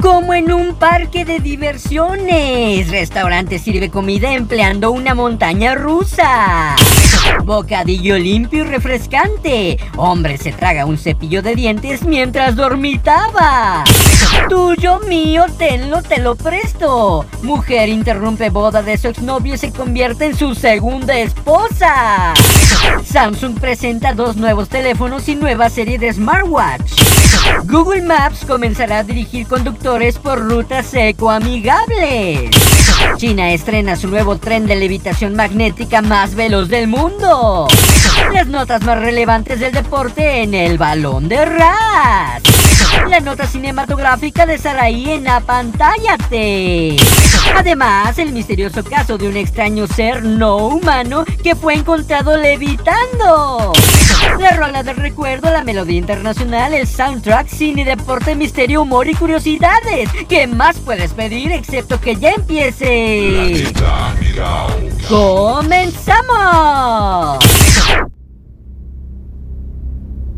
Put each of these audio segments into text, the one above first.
Como en un parque de diversiones. Restaurante sirve comida empleando una montaña rusa. Bocadillo limpio y refrescante. Hombre se traga un cepillo de dientes mientras dormitaba. Tuyo, mío, tenlo, te lo presto. Mujer interrumpe boda de su exnovio y se convierte en su segunda esposa. Samsung presenta dos nuevos teléfonos y nueva serie de smartwatch. Google Maps comenzará a dirigir conductores por rutas ecoamigables. China estrena su nuevo tren de levitación magnética más veloz del mundo. Las notas más relevantes del deporte en el balón de Ras. La nota cinematográfica de Saraí en Apantállate. Además, el misterioso caso de un extraño ser no humano que fue encontrado levitando. La rola del recuerdo, la melodía internacional, el soundtrack, cine, deporte, misterio, humor y curiosidades. ¿Qué más puedes pedir excepto que ya empiece? ¡Comenzamos!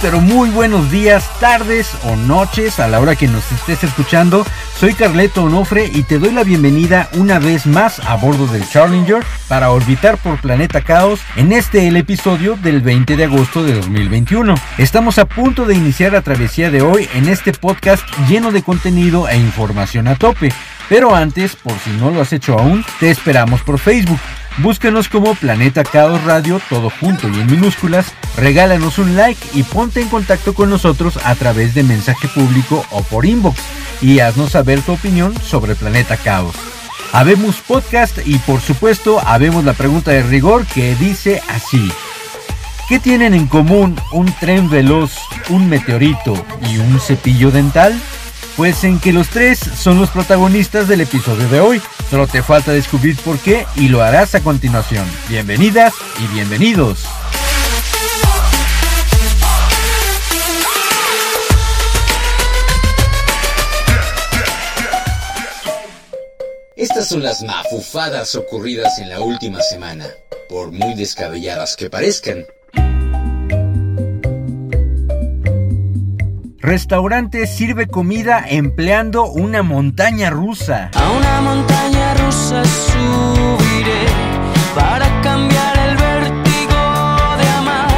Pero muy buenos días, tardes o noches a la hora que nos estés escuchando. Soy Carleto Onofre y te doy la bienvenida una vez más a bordo del Challenger para orbitar por Planeta Caos en este el episodio del 20 de agosto de 2021. Estamos a punto de iniciar la travesía de hoy en este podcast lleno de contenido e información a tope. Pero antes, por si no lo has hecho aún, te esperamos por Facebook. Búscanos como Planeta Caos Radio, todo junto y en minúsculas, regálanos un like y ponte en contacto con nosotros a través de mensaje público o por inbox y haznos saber tu opinión sobre Planeta Caos. Habemos podcast y por supuesto habemos la pregunta de rigor que dice así. ¿Qué tienen en común un tren veloz, un meteorito y un cepillo dental? Pues en que los tres son los protagonistas del episodio de hoy. Solo te falta descubrir por qué y lo harás a continuación. Bienvenidas y bienvenidos. Estas son las mafufadas ocurridas en la última semana, por muy descabelladas que parezcan. Restaurante sirve comida empleando una montaña rusa. A una montaña rusa subiré para cambiar el vértigo de amar.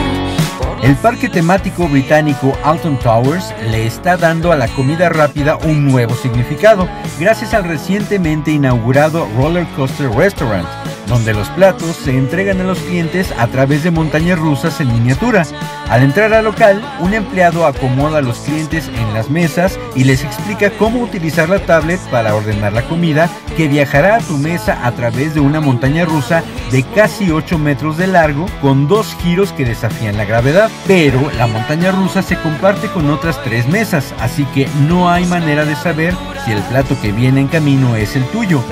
El parque temático británico Alton Towers le está dando a la comida rápida un nuevo significado, gracias al recientemente inaugurado Roller Coaster Restaurant, donde los platos se entregan a los clientes a través de montañas rusas en miniatura. Al entrar al local, un empleado acomoda a los clientes en las mesas y les explica cómo utilizar la tablet para ordenar la comida que viajará a tu mesa a través de una montaña rusa de casi 8 metros de largo con dos giros que desafían la gravedad. Pero la montaña rusa se comparte con otras tres mesas, así que no hay manera de saber si el plato que viene en camino es el tuyo.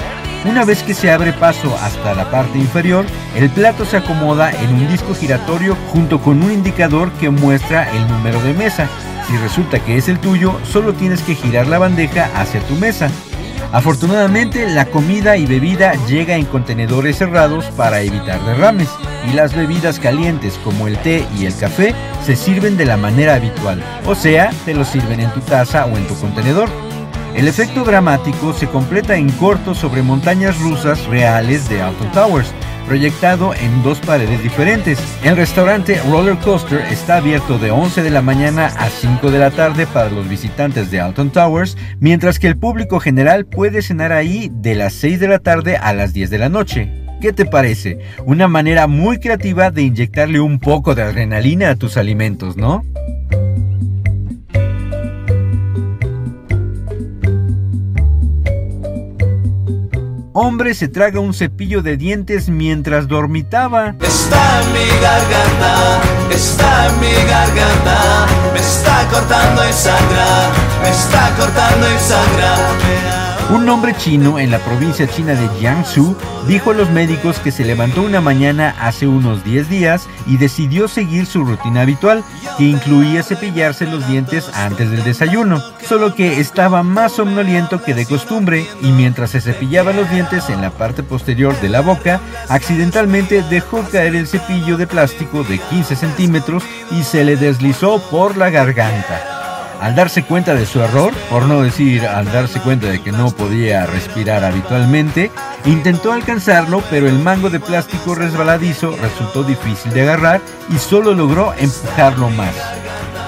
Una vez que se abre paso hasta la parte inferior, el plato se acomoda en un disco giratorio junto con un indicador que muestra el número de mesa. Si resulta que es el tuyo, solo tienes que girar la bandeja hacia tu mesa. Afortunadamente, la comida y bebida llega en contenedores cerrados para evitar derrames y las bebidas calientes como el té y el café se sirven de la manera habitual, o sea, te lo sirven en tu taza o en tu contenedor. El efecto dramático se completa en corto sobre montañas rusas reales de Alton Towers, proyectado en dos paredes diferentes. El restaurante Roller Coaster está abierto de 11 de la mañana a 5 de la tarde para los visitantes de Alton Towers, mientras que el público general puede cenar ahí de las 6 de la tarde a las 10 de la noche. ¿Qué te parece? Una manera muy creativa de inyectarle un poco de adrenalina a tus alimentos, ¿no? Hombre se traga un cepillo de dientes mientras dormitaba. Está en mi garganta, está en mi garganta, me está cortando y sangra, me está cortando y sangra. Un hombre chino en la provincia china de Jiangsu dijo a los médicos que se levantó una mañana hace unos 10 días y decidió seguir su rutina habitual, que incluía cepillarse los dientes antes del desayuno, solo que estaba más somnoliento que de costumbre y mientras se cepillaba los dientes en la parte posterior de la boca, accidentalmente dejó caer el cepillo de plástico de 15 centímetros y se le deslizó por la garganta. Al darse cuenta de su error, por no decir al darse cuenta de que no podía respirar habitualmente, intentó alcanzarlo, pero el mango de plástico resbaladizo resultó difícil de agarrar y solo logró empujarlo más.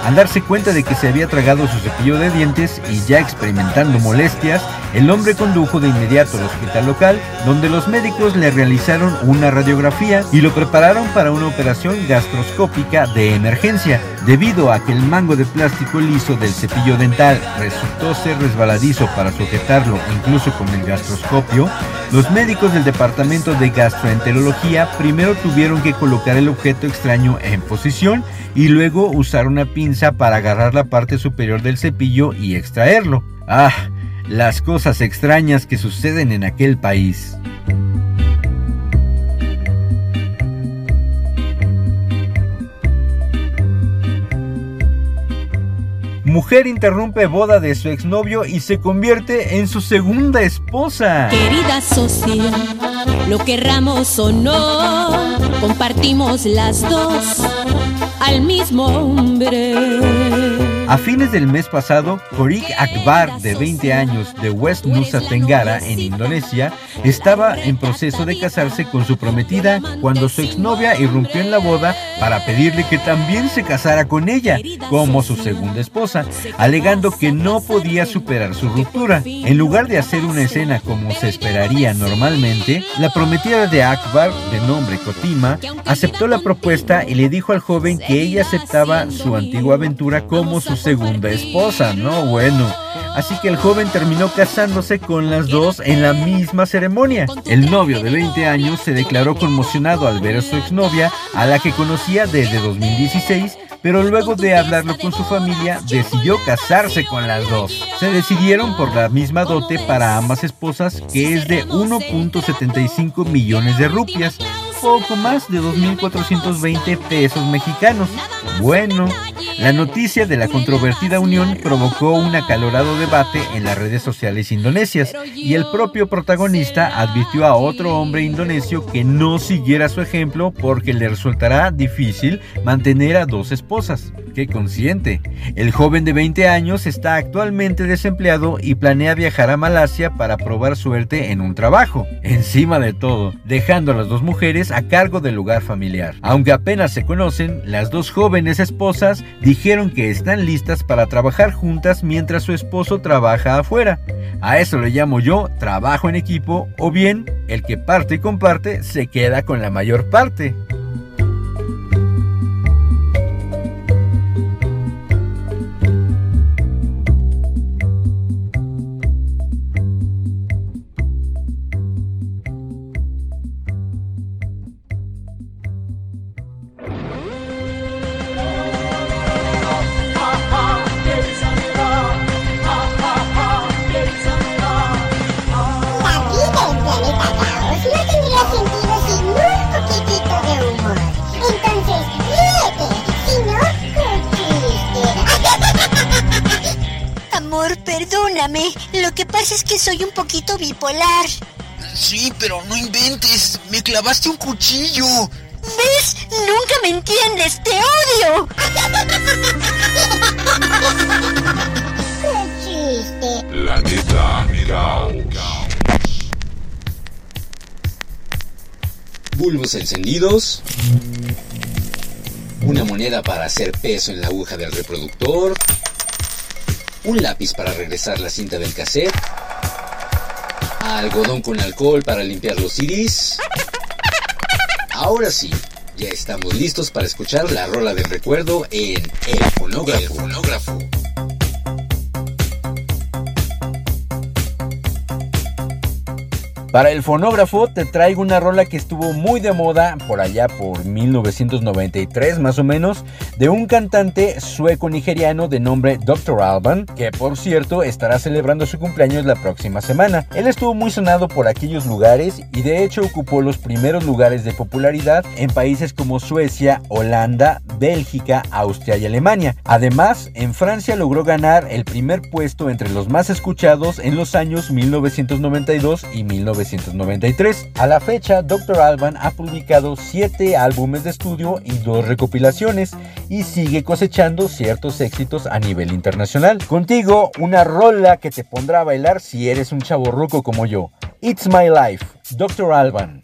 Al darse cuenta de que se había tragado su cepillo de dientes y ya experimentando molestias, el hombre condujo de inmediato al hospital local, donde los médicos le realizaron una radiografía y lo prepararon para una operación gastroscópica de emergencia. Debido a que el mango de plástico liso del cepillo dental resultó ser resbaladizo para sujetarlo incluso con el gastroscopio, los médicos del departamento de gastroenterología primero tuvieron que colocar el objeto extraño en posición y luego usar una pinza para agarrar la parte superior del cepillo y extraerlo. Ah, las cosas extrañas que suceden en aquel país. Mujer interrumpe boda de su exnovio y se convierte en su segunda esposa. Querida socia, lo querramos o no, compartimos las dos al mismo hombre. A fines del mes pasado, Korik Akbar, de 20 años, de West Nusa Tenggara, en Indonesia, estaba en proceso de casarse con su prometida cuando su exnovia irrumpió en la boda para pedirle que también se casara con ella, como su segunda esposa, alegando que no podía superar su ruptura. En lugar de hacer una escena como se esperaría normalmente, la prometida de Akbar, de nombre Kotima, aceptó la propuesta y le dijo al joven que ella aceptaba su antigua aventura como su segunda esposa, ¿no? Bueno. Así que el joven terminó casándose con las dos en la misma ceremonia. El novio de 20 años se declaró conmocionado al ver a su exnovia, a la que conocía desde 2016, pero luego de hablarlo con su familia decidió casarse con las dos. Se decidieron por la misma dote para ambas esposas que es de 1.75 millones de rupias, poco más de 2.420 pesos mexicanos. Bueno, la noticia de la controvertida unión provocó un acalorado debate en las redes sociales indonesias y el propio protagonista advirtió a otro hombre indonesio que no siguiera su ejemplo porque le resultará difícil mantener a dos esposas. ¡Qué consciente! El joven de 20 años está actualmente desempleado y planea viajar a Malasia para probar suerte en un trabajo. Encima de todo, dejando a las dos mujeres a cargo del lugar familiar. Aunque apenas se conocen, las dos jóvenes esposas dijeron que están listas para trabajar juntas mientras su esposo trabaja afuera. A eso le llamo yo trabajo en equipo o bien el que parte y comparte se queda con la mayor parte. Clavaste un cuchillo. ¿Ves? Nunca me entiendes, te odio. ¡Qué chiste! Planeta Bulbos encendidos. Una moneda para hacer peso en la aguja del reproductor. Un lápiz para regresar la cinta del cassette. Algodón con alcohol para limpiar los CDs. Ahora sí, ya estamos listos para escuchar la rola del recuerdo en El Fonógrafo. El fonógrafo. Para el fonógrafo te traigo una rola que estuvo muy de moda por allá por 1993 más o menos de un cantante sueco-nigeriano de nombre Dr. Alban, que por cierto estará celebrando su cumpleaños la próxima semana. Él estuvo muy sonado por aquellos lugares y de hecho ocupó los primeros lugares de popularidad en países como Suecia, Holanda, Bélgica, Austria y Alemania. Además, en Francia logró ganar el primer puesto entre los más escuchados en los años 1992 y 1993. 1993. A la fecha, Dr. Alban ha publicado 7 álbumes de estudio y 2 recopilaciones y sigue cosechando ciertos éxitos a nivel internacional. Contigo, una rola que te pondrá a bailar si eres un chavo ruco como yo. It's My Life, Dr. Alban.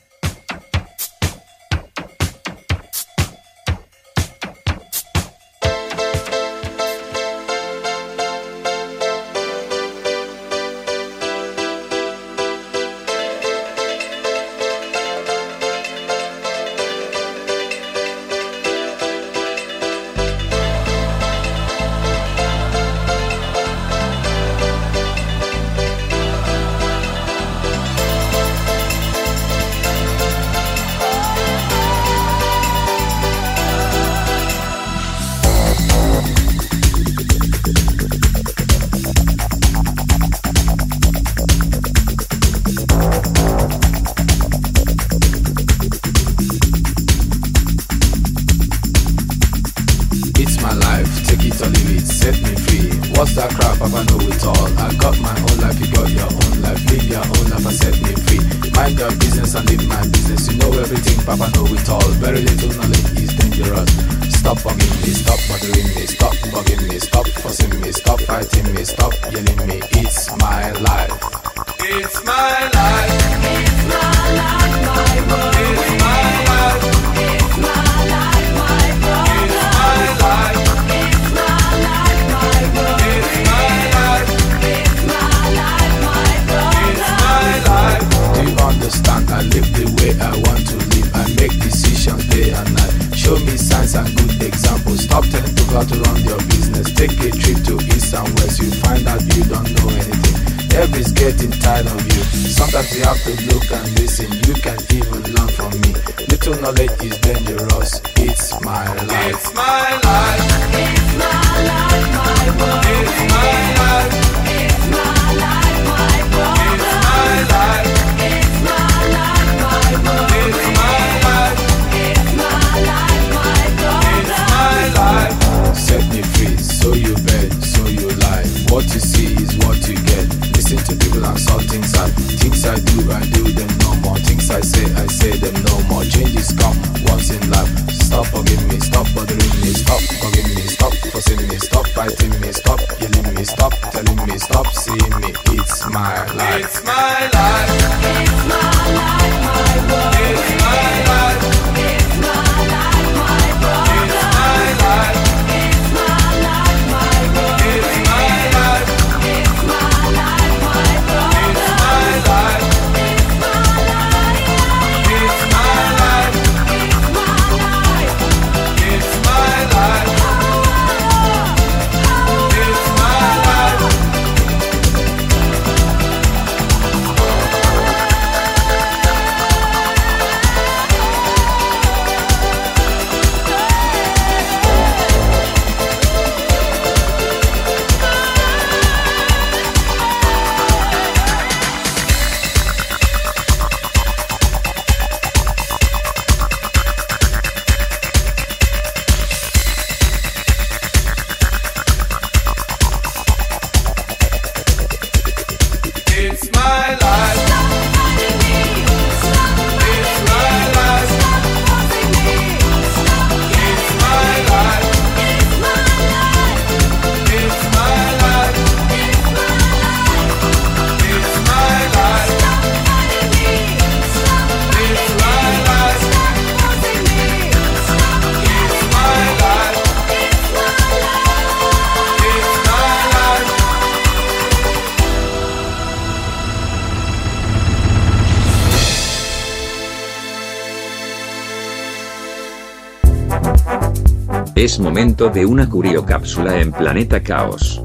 Es momento de una curiocápsula en Planeta Caos.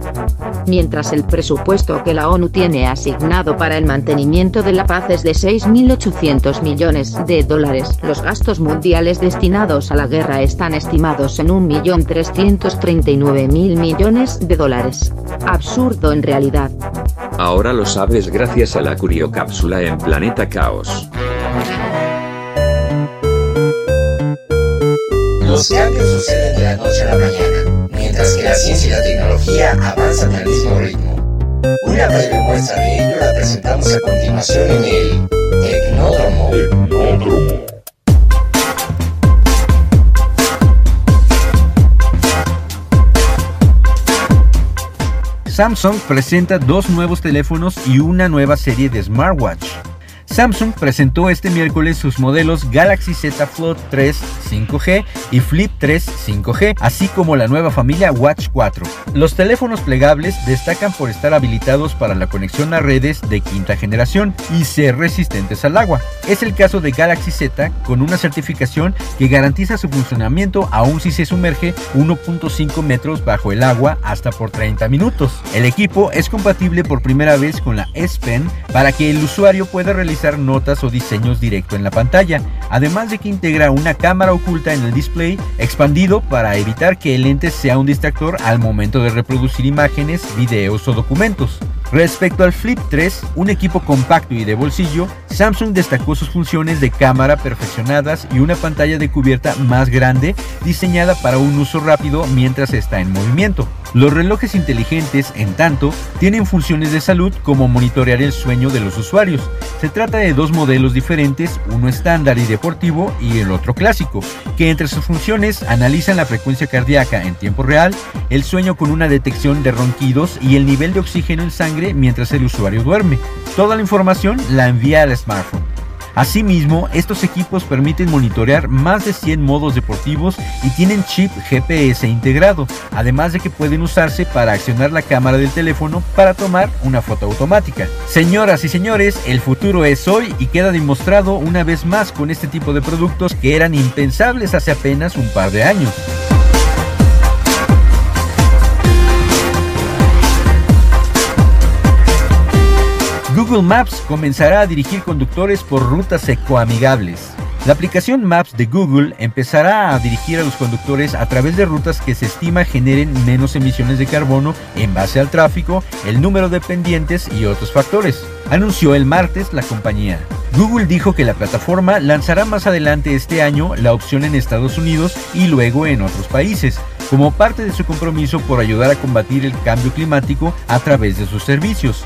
Mientras el presupuesto que la ONU tiene asignado para el mantenimiento de la paz es de 6.800 millones de dólares, los gastos mundiales destinados a la guerra están estimados en 1.339.000 millones de dólares. Absurdo en realidad. Ahora lo sabes gracias a la curiocápsula en Planeta Caos. Los cambios suceden de la noche a la mañana, mientras que la ciencia y la tecnología avanzan al mismo ritmo. Una breve muestra de ello la presentamos a continuación en el Tecnódromo. Tecnódromo. Samsung presenta dos nuevos teléfonos y una nueva serie de smartwatch. Samsung presentó este miércoles sus modelos Galaxy Z Fold 3 5G y Flip 3 5G, así como la nueva familia Watch 4. Los teléfonos plegables destacan por estar habilitados para la conexión a redes de quinta generación y ser resistentes al agua. Es el caso de Galaxy Z con una certificación que garantiza su funcionamiento aun si se sumerge 1.5 metros bajo el agua hasta por 30 minutos. El equipo es compatible por primera vez con la S Pen para que el usuario pueda realizar notas o diseños directo en la pantalla, además de que integra una cámara oculta en el display expandido para evitar que el lente sea un distractor al momento de reproducir imágenes, videos o documentos. Respecto al Flip 3, un equipo compacto y de bolsillo, Samsung destacó sus funciones de cámara perfeccionadas y una pantalla de cubierta más grande diseñada para un uso rápido mientras está en movimiento. Los relojes inteligentes, en tanto, tienen funciones de salud como monitorear el sueño de los usuarios. Se trata de dos modelos diferentes, uno estándar y deportivo y el otro clásico, que entre sus funciones analizan la frecuencia cardíaca en tiempo real, el sueño con una detección de ronquidos y el nivel de oxígeno en sangre mientras el usuario duerme. Toda la información la envía al smartphone. Asimismo, estos equipos permiten monitorear más de 100 modos deportivos y tienen chip GPS integrado, además de que pueden usarse para accionar la cámara del teléfono para tomar una foto automática. Señoras y señores, el futuro es hoy y queda demostrado una vez más con este tipo de productos que eran impensables hace apenas un par de años. Google Maps comenzará a dirigir conductores por rutas ecoamigables. La aplicación Maps de Google empezará a dirigir a los conductores a través de rutas que se estima generen menos emisiones de carbono en base al tráfico, el número de pendientes y otros factores, anunció el martes la compañía. Google dijo que la plataforma lanzará más adelante este año la opción en Estados Unidos y luego en otros países, como parte de su compromiso por ayudar a combatir el cambio climático a través de sus servicios.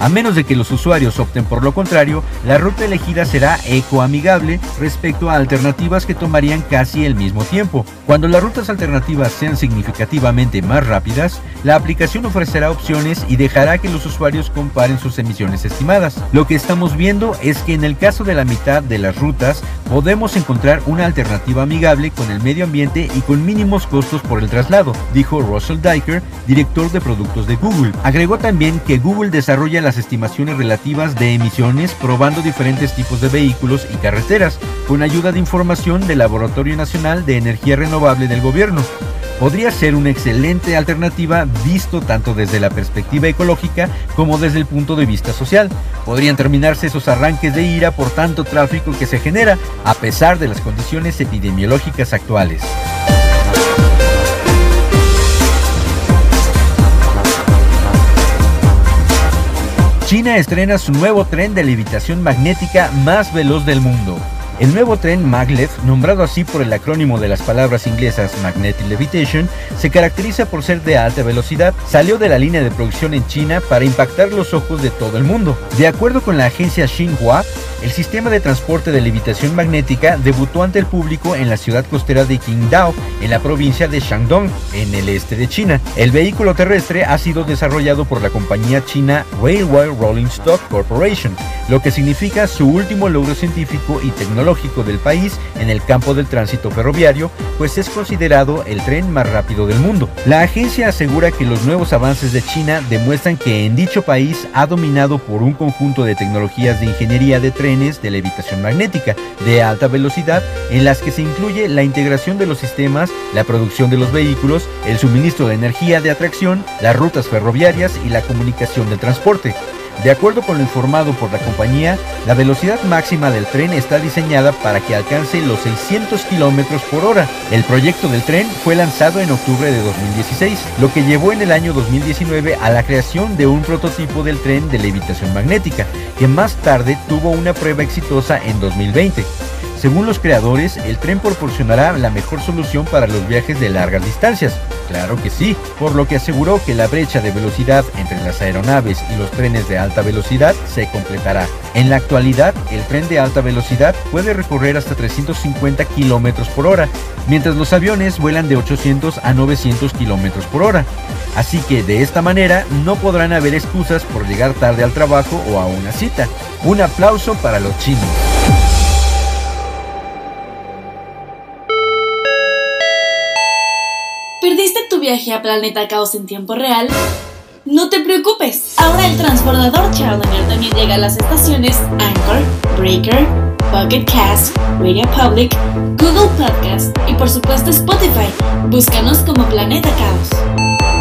A menos de que los usuarios opten por lo contrario, la ruta elegida será ecoamigable respecto a alternativas que tomarían casi el mismo tiempo. Cuando las rutas alternativas sean significativamente más rápidas, la aplicación ofrecerá opciones y dejará que los usuarios comparen sus emisiones estimadas. Lo que estamos viendo es que en el caso de la mitad de las rutas podemos encontrar una alternativa amigable con el medio ambiente y con mínimos costos por el traslado, dijo Russell Diker, director de productos de Google. Agregó también que Google desarrolla las estimaciones relativas de emisiones probando diferentes tipos de vehículos y carreteras con ayuda de información del Laboratorio Nacional de Energía Renovable del gobierno. Podría ser una excelente alternativa visto tanto desde la perspectiva ecológica como desde el punto de vista social. Podrían terminarse esos arranques de ira por tanto tráfico que se genera a pesar de las condiciones epidemiológicas actuales. China estrena su nuevo tren de levitación magnética más veloz del mundo. El nuevo tren maglev, nombrado así por el acrónimo de las palabras inglesas Magnetic Levitation, se caracteriza por ser de alta velocidad. Salió de la línea de producción en China para impactar los ojos de todo el mundo. De acuerdo con la agencia Xinhua, el sistema de transporte de levitación magnética debutó ante el público en la ciudad costera de Qingdao, en la provincia de Shandong, en el este de China. El vehículo terrestre ha sido desarrollado por la compañía china Railway Rolling Stock Corporation, lo que significa su último logro científico y tecnológico del país en el campo del tránsito ferroviario, pues es considerado el tren más rápido del mundo. La agencia asegura que los nuevos avances de China demuestran que en dicho país ha dominado por un conjunto de tecnologías de ingeniería de tren trenes de levitación magnética de alta velocidad en las que se incluye la integración de los sistemas, la producción de los vehículos, el suministro de energía de atracción, las rutas ferroviarias y la comunicación del transporte. De acuerdo con lo informado por la compañía, la velocidad máxima del tren está diseñada para que alcance los 600 kilómetros por hora. El proyecto del tren fue lanzado en octubre de 2016, lo que llevó en el año 2019 a la creación de un prototipo del tren de levitación magnética, que más tarde tuvo una prueba exitosa en 2020. Según los creadores, el tren proporcionará la mejor solución para los viajes de largas distancias. Claro que sí, por lo que aseguró que la brecha de velocidad entre las aeronaves y los trenes de alta velocidad se completará. En la actualidad, el tren de alta velocidad puede recorrer hasta 350 km por hora, mientras los aviones vuelan de 800 a 900 km por hora. Así que de esta manera no podrán haber excusas por llegar tarde al trabajo o a una cita. Un aplauso para los chinos. Viaje a Planeta Caos en tiempo real? No te preocupes, ahora el transbordador Challenger también llega a las estaciones Anchor, Breaker, Pocket Cast, Radio Public, Google Podcast y por supuesto Spotify. Búscanos como Planeta Caos.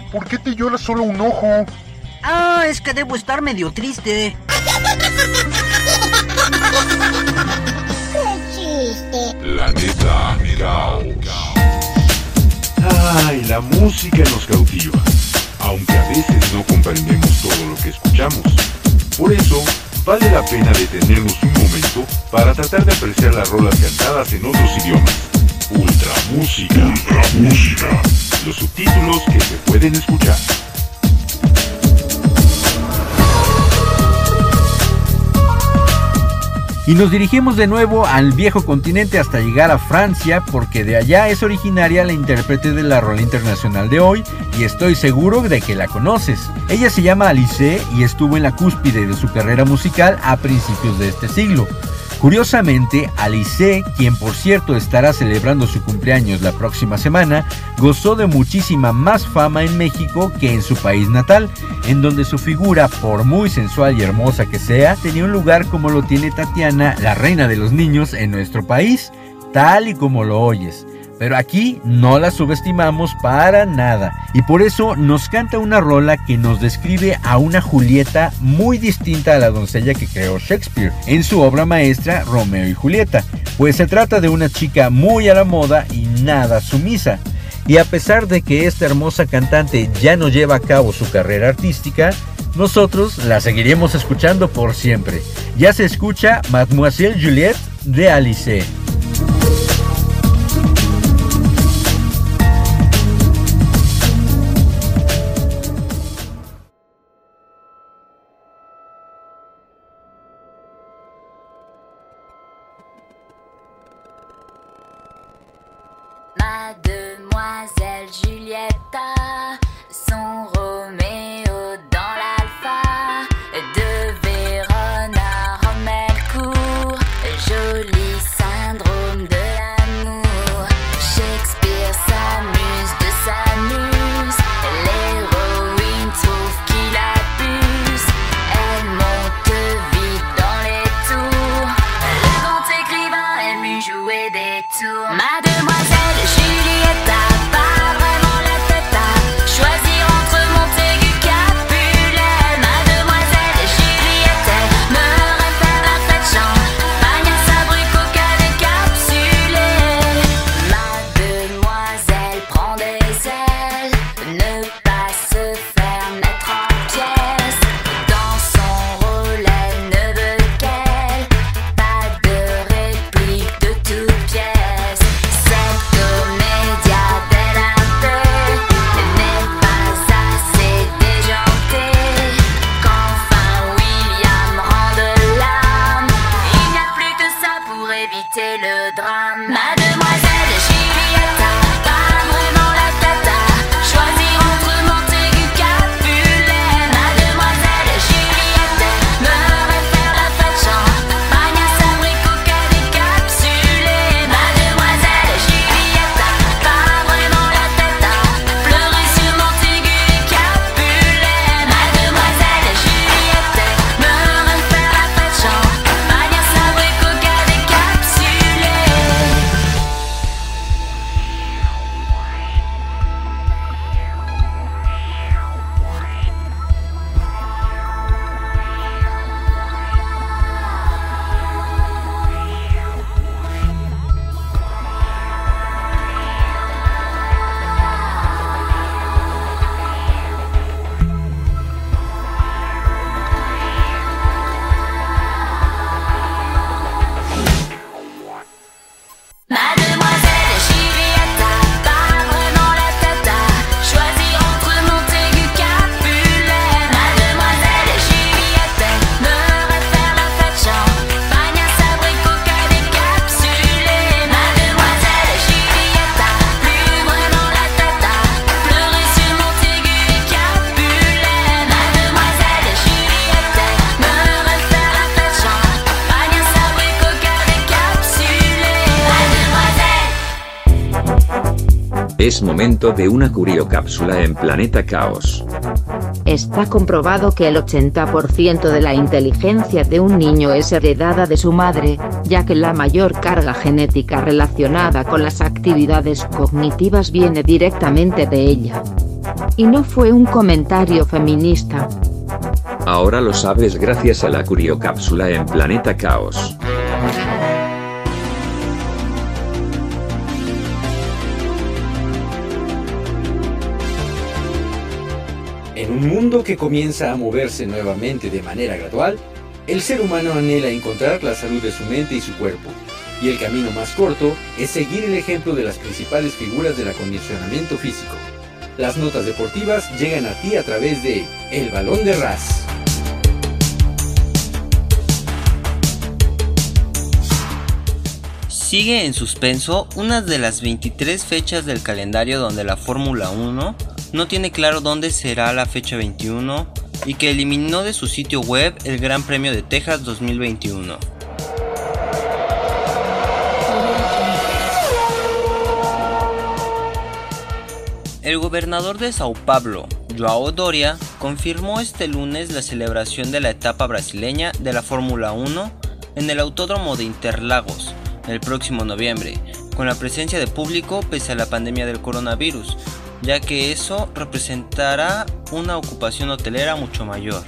¿Por qué te llora solo un ojo? Ah, es que debo estar medio triste. ¡Qué chiste! Planeta Caos. Ay, la música nos cautiva, aunque a veces no comprendemos todo lo que escuchamos. Por eso, vale la pena detenernos un momento para tratar de apreciar las rolas cantadas en otros idiomas. Ultra música. Ultra música los subtítulos que se pueden escuchar. Y nos dirigimos de nuevo al viejo continente hasta llegar a Francia porque de allá es originaria la intérprete de la rola internacional de hoy y estoy seguro de que la conoces. Ella se llama Alice y estuvo en la cúspide de su carrera musical a principios de este siglo. Curiosamente, Alice, quien por cierto estará celebrando su cumpleaños la próxima semana, gozó de muchísima más fama en México que en su país natal, en donde su figura, por muy sensual y hermosa que sea, tenía un lugar como lo tiene Tatiana, la reina de los niños en nuestro país, tal y como lo oyes. Pero aquí no la subestimamos para nada. Y por eso nos canta una rola que nos describe a una Julieta muy distinta a la doncella que creó Shakespeare en su obra maestra Romeo y Julieta. Pues se trata de una chica muy a la moda y nada sumisa. Y a pesar de que esta hermosa cantante ya no lleva a cabo su carrera artística, nosotros la seguiremos escuchando por siempre. Ya se escucha Mademoiselle Juliette de Alice. Mademoiselle De una curiocápsula en Planeta Caos. Está comprobado que el 80% de la inteligencia de un niño es heredada de su madre, ya que la mayor carga genética relacionada con las actividades cognitivas viene directamente de ella. Y no fue un comentario feminista. Ahora lo sabes gracias a la curiocápsula en Planeta Caos. Un mundo que comienza a moverse nuevamente de manera gradual, el ser humano anhela encontrar la salud de su mente y su cuerpo, y el camino más corto es seguir el ejemplo de las principales figuras del acondicionamiento físico. Las notas deportivas llegan a ti a través de El Balón de Ras. Sigue en suspenso una de las 23 fechas del calendario donde la Fórmula 1 no tiene claro dónde será la fecha 21 y que eliminó de su sitio web el Gran Premio de Texas 2021. El gobernador de Sao Paulo, Joao Doria, confirmó este lunes la celebración de la etapa brasileña de la Fórmula 1 en el Autódromo de Interlagos el próximo noviembre, con la presencia de público pese a la pandemia del coronavirus, ya que eso representará una ocupación hotelera mucho mayor.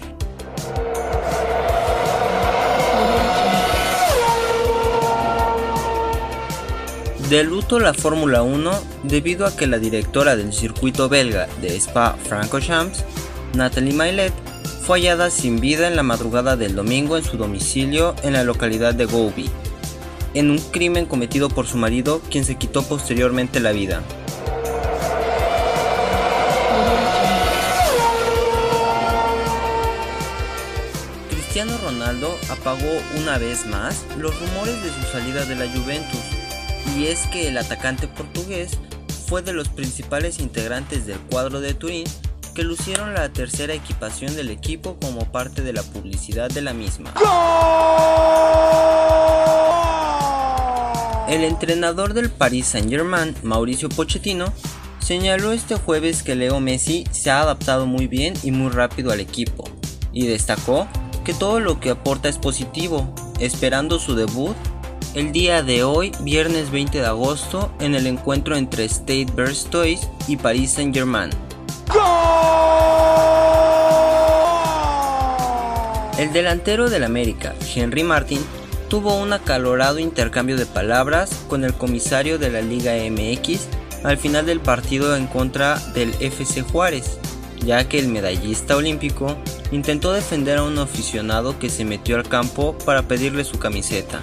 De luto la Fórmula 1 debido a que la directora del circuito belga de Spa Francorchamps, Nathalie Maillet, fue hallada sin vida en la madrugada del domingo en su domicilio en la localidad de Gouby, en un crimen cometido por su marido, quien se quitó posteriormente la vida. Cristiano Ronaldo apagó una vez más los rumores de su salida de la Juventus, y es que el atacante portugués fue de los principales integrantes del cuadro de Turín que lucieron la tercera equipación del equipo como parte de la publicidad de la misma. El entrenador del Paris Saint-Germain, Mauricio Pochettino, señaló este jueves que Leo Messi se ha adaptado muy bien y muy rápido al equipo, y destacó que todo lo que aporta es positivo, esperando su debut el día de hoy, viernes 20 de agosto, en el encuentro entre State Toys y Paris Saint-Germain. El delantero del América, Henry Martin, tuvo un acalorado intercambio de palabras con el comisario de la Liga MX al final del partido en contra del FC Juárez, ya que el medallista olímpico intentó defender a un aficionado que se metió al campo para pedirle su camiseta.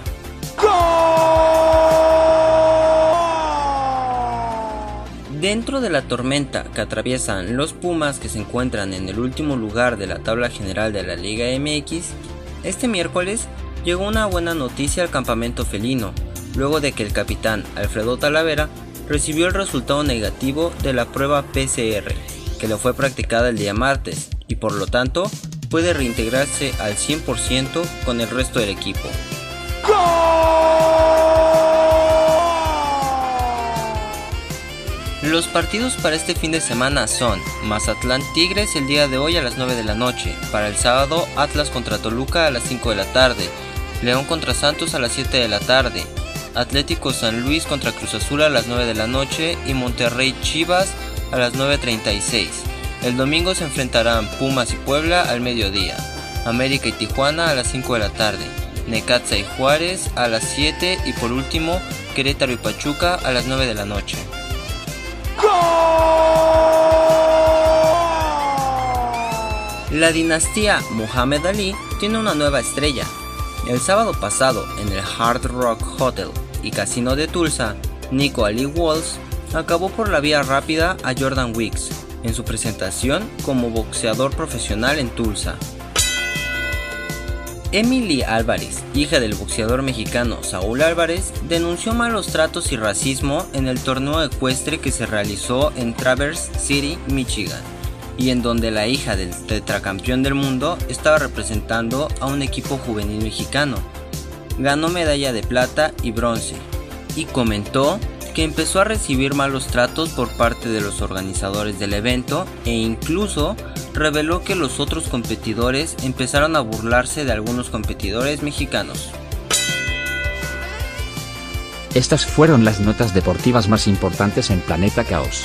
Dentro de la tormenta que atraviesan los Pumas que se encuentran en el último lugar de la tabla general de la Liga MX, este miércoles llegó una buena noticia al campamento felino, luego de que el capitán Alfredo Talavera recibió el resultado negativo de la prueba PCR, que le fue practicada el día martes, y por lo tanto puede reintegrarse al 100% con el resto del equipo. Los partidos para este fin de semana son Mazatlán Tigres el día de hoy a las 9 de la noche, para el sábado Atlas contra Toluca a las 5 de la tarde, León contra Santos a las 7 de la tarde, Atlético San Luis contra Cruz Azul a las 9 de la noche y Monterrey Chivas a las 9.36. El domingo se enfrentarán Pumas y Puebla al mediodía, América y Tijuana a las 5 de la tarde, Necaxa y Juárez a las 7 y por último Querétaro y Pachuca a las 9 de la noche. La dinastía Muhammad Ali tiene una nueva estrella. El sábado pasado, en el Hard Rock Hotel y Casino de Tulsa, Nico Ali Walls acabó por la vía rápida a Jordan Wicks en su presentación como boxeador profesional en Tulsa. Emily Álvarez, hija del boxeador mexicano Saúl Álvarez, denunció malos tratos y racismo en el torneo ecuestre que se realizó en Traverse City, Michigan, y en donde la hija del tetracampeón del mundo estaba representando a un equipo juvenil mexicano. Ganó medalla de plata y bronce, y comentó que empezó a recibir malos tratos por parte de los organizadores del evento e incluso reveló que los otros competidores empezaron a burlarse de algunos competidores mexicanos. Estas fueron las notas deportivas más importantes en Planeta Caos.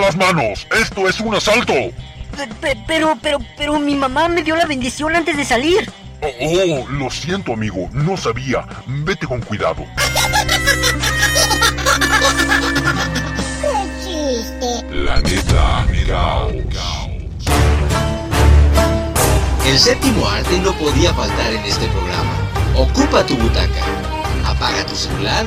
Las manos! ¡Esto es un asalto! pero, pero, pero mi mamá me dio la bendición antes de salir. Oh, oh, lo siento, amigo. No sabía. Vete con cuidado. ¡Qué chiste! Planeta Caos. El séptimo arte no podía faltar en este programa. Ocupa tu butaca. Apaga tu celular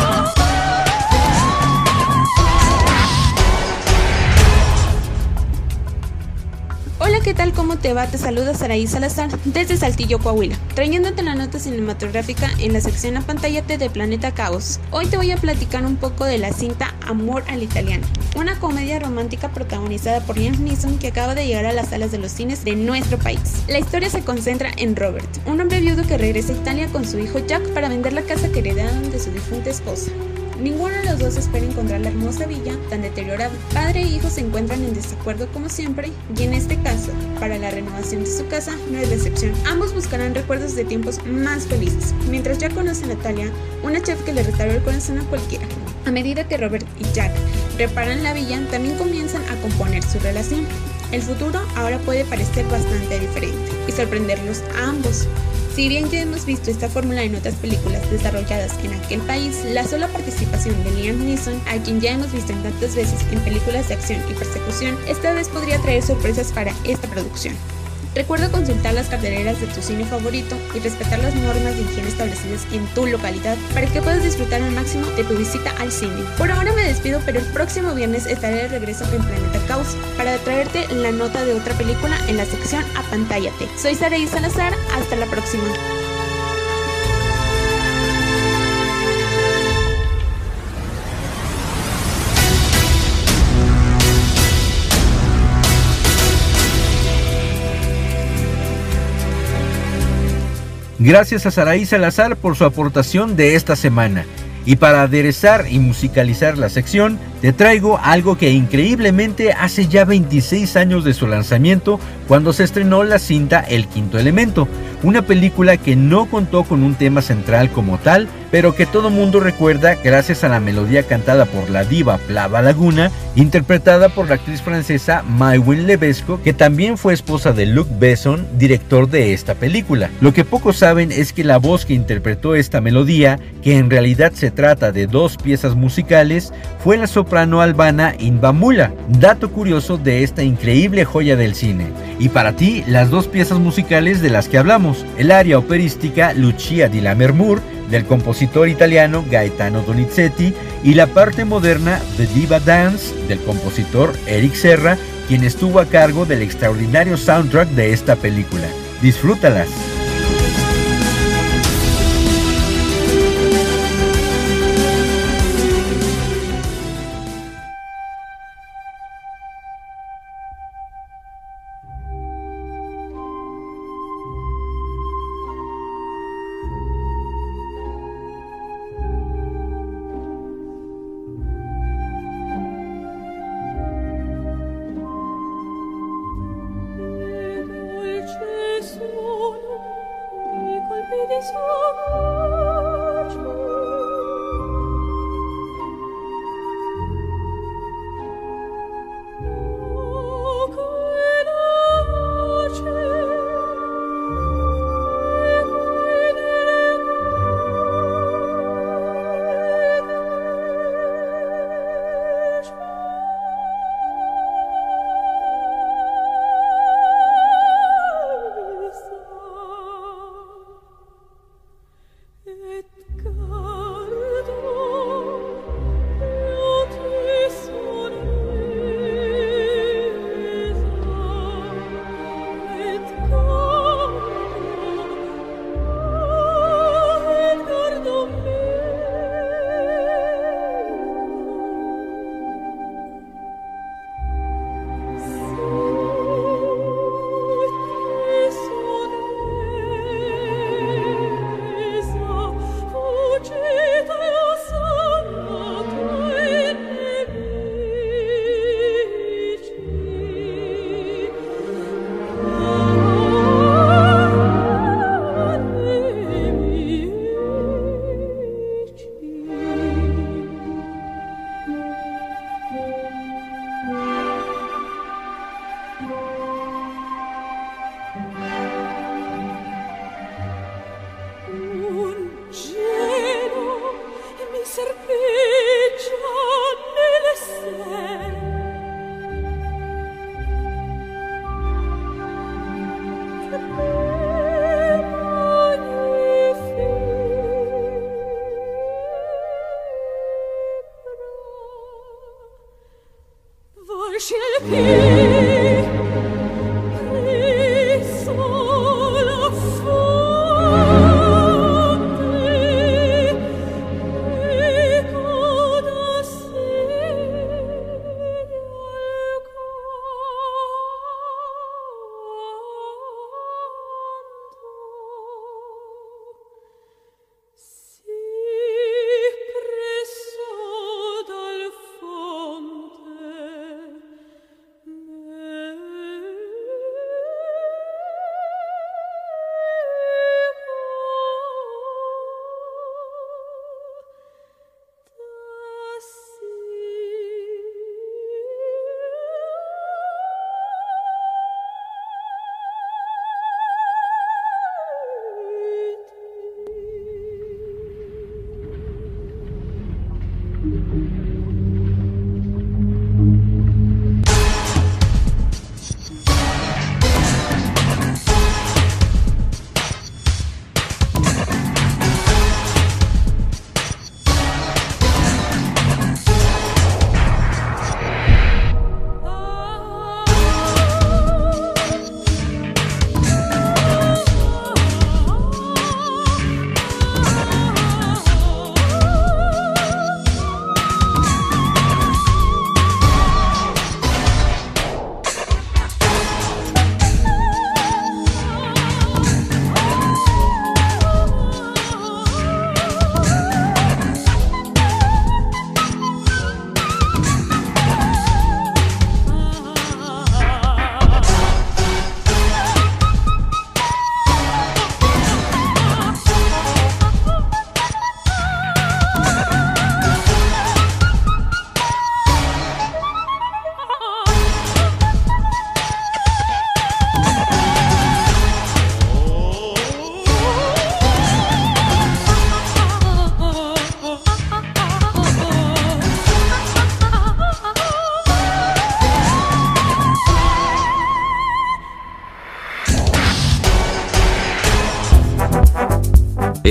¿Qué tal? ¿Cómo te va? Te saluda Saraí Salazar desde Saltillo, Coahuila, trayéndote la nota cinematográfica en la sección Apantállate de Planeta Caos. Hoy te voy a platicar un poco de la cinta Amor al Italiano, una comedia romántica protagonizada por Liam Neeson que acaba de llegar a las salas de los cines de nuestro país. La historia se concentra en Robert, un hombre viudo que regresa a Italia con su hijo Jack para vender la casa que heredaron de su difunta esposa. Ninguno de los dos espera encontrar la hermosa villa tan deteriorada. Padre e hijo se encuentran en desacuerdo como siempre y en este caso, para la renovación de su casa no es decepción. Ambos buscarán recuerdos de tiempos más felices, mientras ya conoce a Natalia, una chef que le restauró el corazón a cualquiera. A medida que Robert y Jack reparan la villa, también comienzan a componer su relación. El futuro ahora puede parecer bastante diferente y sorprenderlos a ambos. Si bien ya hemos visto esta fórmula en otras películas desarrolladas en aquel país, la sola participación de Liam Neeson, a quien ya hemos visto en tantas veces en películas de acción y persecución, esta vez podría traer sorpresas para esta producción. Recuerda consultar las carteleras de tu cine favorito y respetar las normas de higiene establecidas en tu localidad para que puedas disfrutar al máximo de tu visita al cine. Por ahora me despido, pero el próximo viernes estaré de regreso en Planeta Caos para traerte la nota de otra película en la sección Apantállate. Soy Saraí Salazar, hasta la próxima. Gracias a Saraí Salazar por su aportación de esta semana. Y para aderezar y musicalizar la sección, te traigo algo que increíblemente hace ya 26 años de su lanzamiento, cuando se estrenó la cinta El Quinto Elemento, una película que no contó con un tema central como tal, pero que todo mundo recuerda gracias a la melodía cantada por la diva Plava Laguna, interpretada por la actriz francesa Maywin Levesco, que también fue esposa de Luc Besson, director de esta película. Lo que pocos saben es que la voz que interpretó esta melodía, que en realidad se trata de dos piezas musicales, fue la soprano albana Inbamula, dato curioso de esta increíble joya del cine. Y para ti, las dos piezas musicales de las que hablamos, el área operística Lucia di Lammermoor, del compositor italiano Gaetano Donizetti y la parte moderna The Diva Dance del compositor Eric Serra, quien estuvo a cargo del extraordinario soundtrack de esta película. Disfrútalas.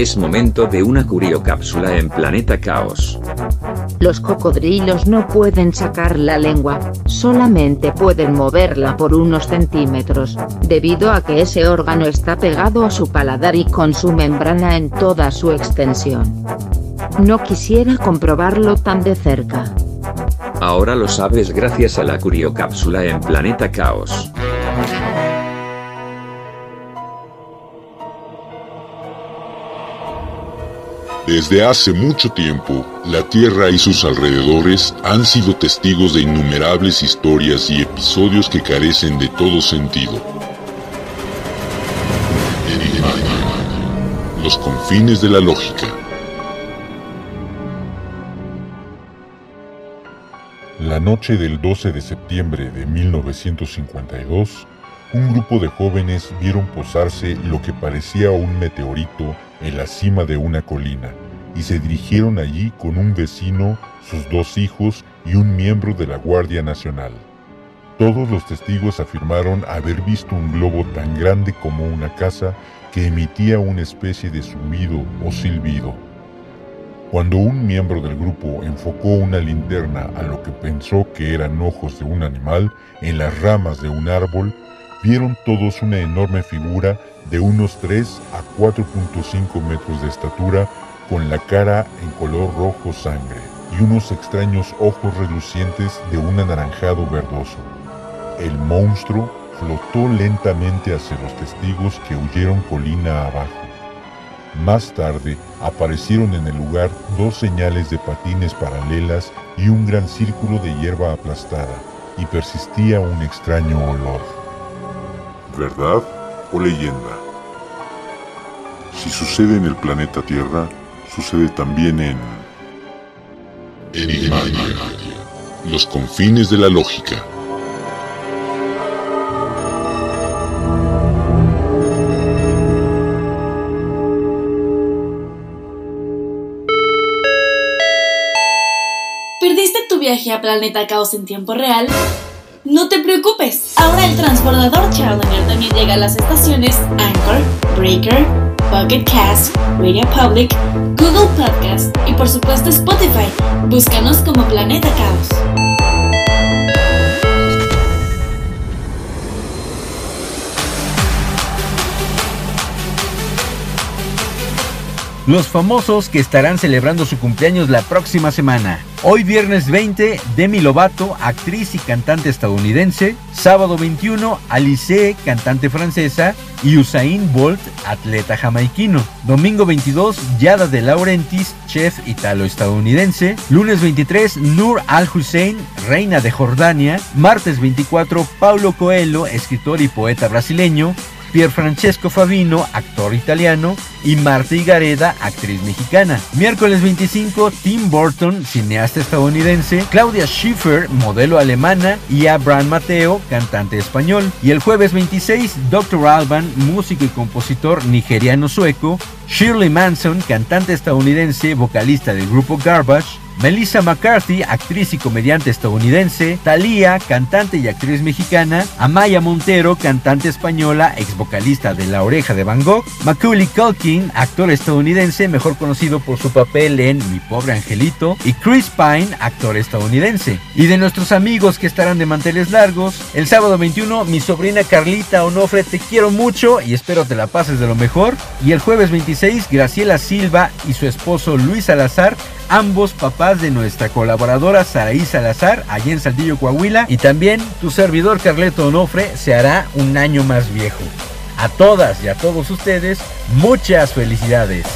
Es momento de una curiocápsula en Planeta Caos. Los cocodrilos no pueden sacar la lengua, solamente pueden moverla por unos centímetros, debido a que ese órgano está pegado a su paladar y con su membrana en toda su extensión. No quisiera comprobarlo tan de cerca. Ahora lo sabes gracias a la curiocápsula en Planeta Caos. Desde hace mucho tiempo, la Tierra y sus alrededores han sido testigos de innumerables historias y episodios que carecen de todo sentido. Los confines de la lógica. La noche del 12 de septiembre de 1952, un grupo de jóvenes vieron posarse lo que parecía un meteorito en la cima de una colina y se dirigieron allí con un vecino, sus dos hijos y un miembro de la Guardia Nacional. Todos los testigos afirmaron haber visto un globo tan grande como una casa que emitía una especie de zumbido o silbido. Cuando un miembro del grupo enfocó una linterna a lo que pensó que eran ojos de un animal en las ramas de un árbol, vieron todos una enorme figura de unos 3 a 4.5 metros de estatura con la cara en color rojo sangre y unos extraños ojos relucientes de un anaranjado verdoso. El monstruo flotó lentamente hacia los testigos que huyeron colina abajo. Más tarde aparecieron en el lugar dos señales de patines paralelas y un gran círculo de hierba aplastada, y persistía un extraño olor. ¿Verdad o leyenda? Si sucede en el planeta Tierra, sucede también en... Enigmática. Los confines de la lógica. ¿Perdiste tu viaje a Planeta Caos en tiempo real? No te preocupes, ahora el transbordador Challenger también llega a las estaciones Anchor, Breaker, Pocket Cast, Radio Public, Google Podcast y por supuesto Spotify. Búscanos como Planeta Caos. Los famosos que estarán celebrando su cumpleaños la próxima semana. Hoy viernes 20, Demi Lovato, actriz y cantante estadounidense. Sábado 21, Alice, cantante francesa. Y Usain Bolt, atleta jamaiquino. Domingo 22, Yada de Laurentiis, chef italo-estadounidense. Lunes 23, Nur Al-Hussein, reina de Jordania. Martes 24, Paulo Coelho, escritor y poeta brasileño. Francesco Favino, actor italiano, y Marta Higareda, actriz mexicana. Miércoles 25, Tim Burton, cineasta estadounidense, Claudia Schiffer, modelo alemana, y Abraham Mateo, cantante español. Y el jueves 26, Dr. Alban, músico y compositor nigeriano-sueco, Shirley Manson, cantante estadounidense, vocalista del grupo Garbage, Melissa McCarthy, actriz y comediante estadounidense, Thalía, cantante y actriz mexicana, Amaya Montero, cantante española, ex vocalista de La Oreja de Van Gogh, Macaulay Culkin, actor estadounidense, mejor conocido por su papel en Mi Pobre Angelito, y Chris Pine, actor estadounidense. Y de nuestros amigos que estarán de manteles largos, el sábado 21, mi sobrina Carlita Onofre, te quiero mucho y espero te la pases de lo mejor. Y el jueves 26, Graciela Silva y su esposo Luis Salazar ambos papás de nuestra colaboradora Saraí Salazar, allá en Saltillo, Coahuila, y también tu servidor Carleto Onofre se hará un año más viejo. A todas y a todos ustedes, muchas felicidades.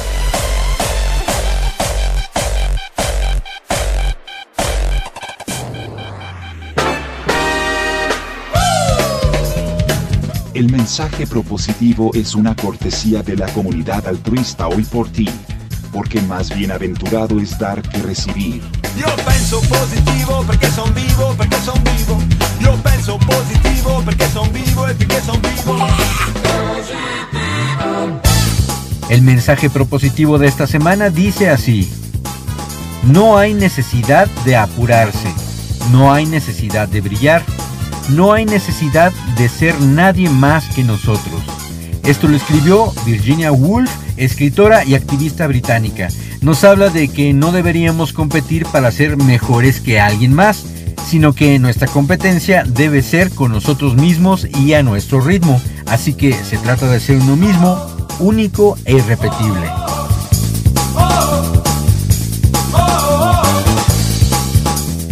El mensaje propositivo es una cortesía de la comunidad altruista hoy por ti porque más bienaventurado es dar que recibir. Yo penso positivo porque son vivo, porque son vivo. Yo penso positivo porque son vivo y porque son vivo. El mensaje propositivo de esta semana dice así. No hay necesidad de apurarse, no hay necesidad de brillar, no hay necesidad de ser nadie más que nosotros. Esto lo escribió Virginia Woolf escritora y activista británica. Nos habla de que no deberíamos competir para ser mejores que alguien más, sino que nuestra competencia debe ser con nosotros mismos y a nuestro ritmo. Así que se trata de ser uno mismo, único e irrepetible.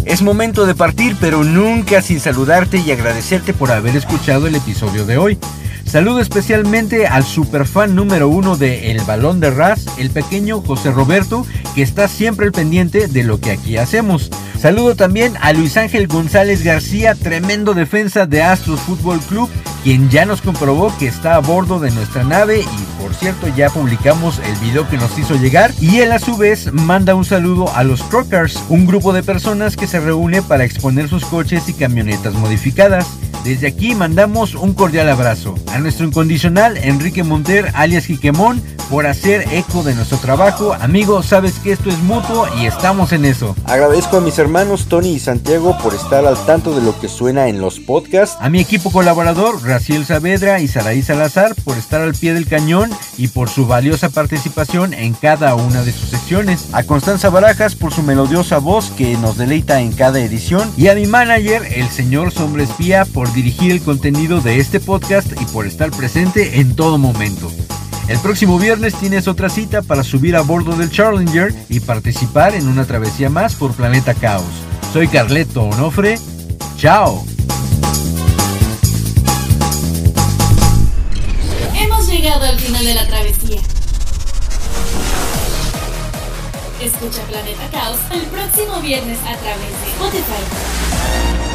Es momento de partir, pero nunca sin saludarte y agradecerte por haber escuchado el episodio de hoy. Saludo especialmente al superfan número uno de El Balón de Ras, el pequeño José Roberto, que está siempre al pendiente de lo que aquí hacemos. Saludo también a Luis Ángel González García, tremendo defensa de Astros Fútbol Club, quien ya nos comprobó que está a bordo de nuestra nave y por cierto ya publicamos el video que nos hizo llegar y él a su vez manda un saludo a los Truckers, un grupo de personas que se reúne para exponer sus coches y camionetas modificadas. Desde aquí mandamos un cordial abrazo a nuestro incondicional Enrique Monter alias Quiquemón por hacer eco de nuestro trabajo. Amigo, sabes que esto es mutuo y estamos en eso. Agradezco a mis hermanos Tony y Santiago por estar al tanto de lo que suena en los podcasts. A mi equipo colaborador Raciel Saavedra y Saraí Salazar por estar al pie del cañón y por su valiosa participación en cada una de sus secciones. A Constanza Barajas por su melodiosa voz que nos deleita en cada edición. Y a mi manager, el señor Sombra Espía, por dirigir el contenido de este podcast y por estar presente en todo momento. El próximo viernes tienes otra cita para subir a bordo del Challenger y participar en una travesía más por Planeta Caos. Soy Carleto Onofre. ¡Chao! Hemos llegado al final de la travesía. Escucha Planeta Caos el próximo viernes a través de Spotify.